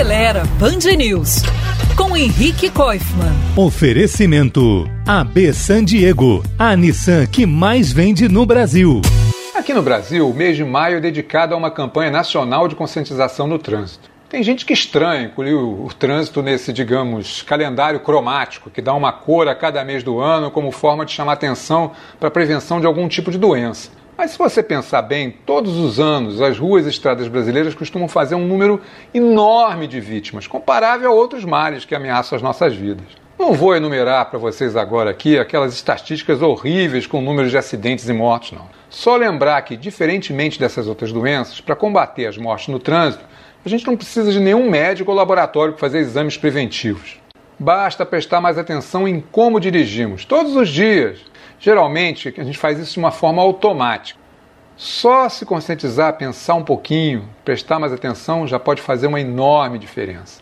Acelera Band News com Henrique Koifman. Oferecimento AB San Diego, a Nissan que mais vende no Brasil. Aqui no Brasil, o mês de maio é dedicado a uma campanha nacional de conscientização no trânsito. Tem gente que estranha incluir o, o, trânsito nesse, digamos, calendário cromático, que dá uma cor a cada mês do ano como forma de chamar atenção para a prevenção de algum tipo de doença. Mas se você pensar bem, todos os anos as ruas e estradas brasileiras costumam fazer um número enorme de vítimas, comparável a outros males que ameaçam as nossas vidas. Não vou enumerar para vocês agora aqui aquelas estatísticas horríveis com números de acidentes e mortes, não. Só lembrar que, diferentemente dessas outras doenças, para combater as mortes no trânsito, a gente não precisa de nenhum médico ou laboratório para fazer exames preventivos. Basta prestar mais atenção em como dirigimos, todos os dias, Geralmente, a gente faz isso de uma forma automática. Só se conscientizar, pensar um pouquinho, prestar mais atenção, já pode fazer uma enorme diferença.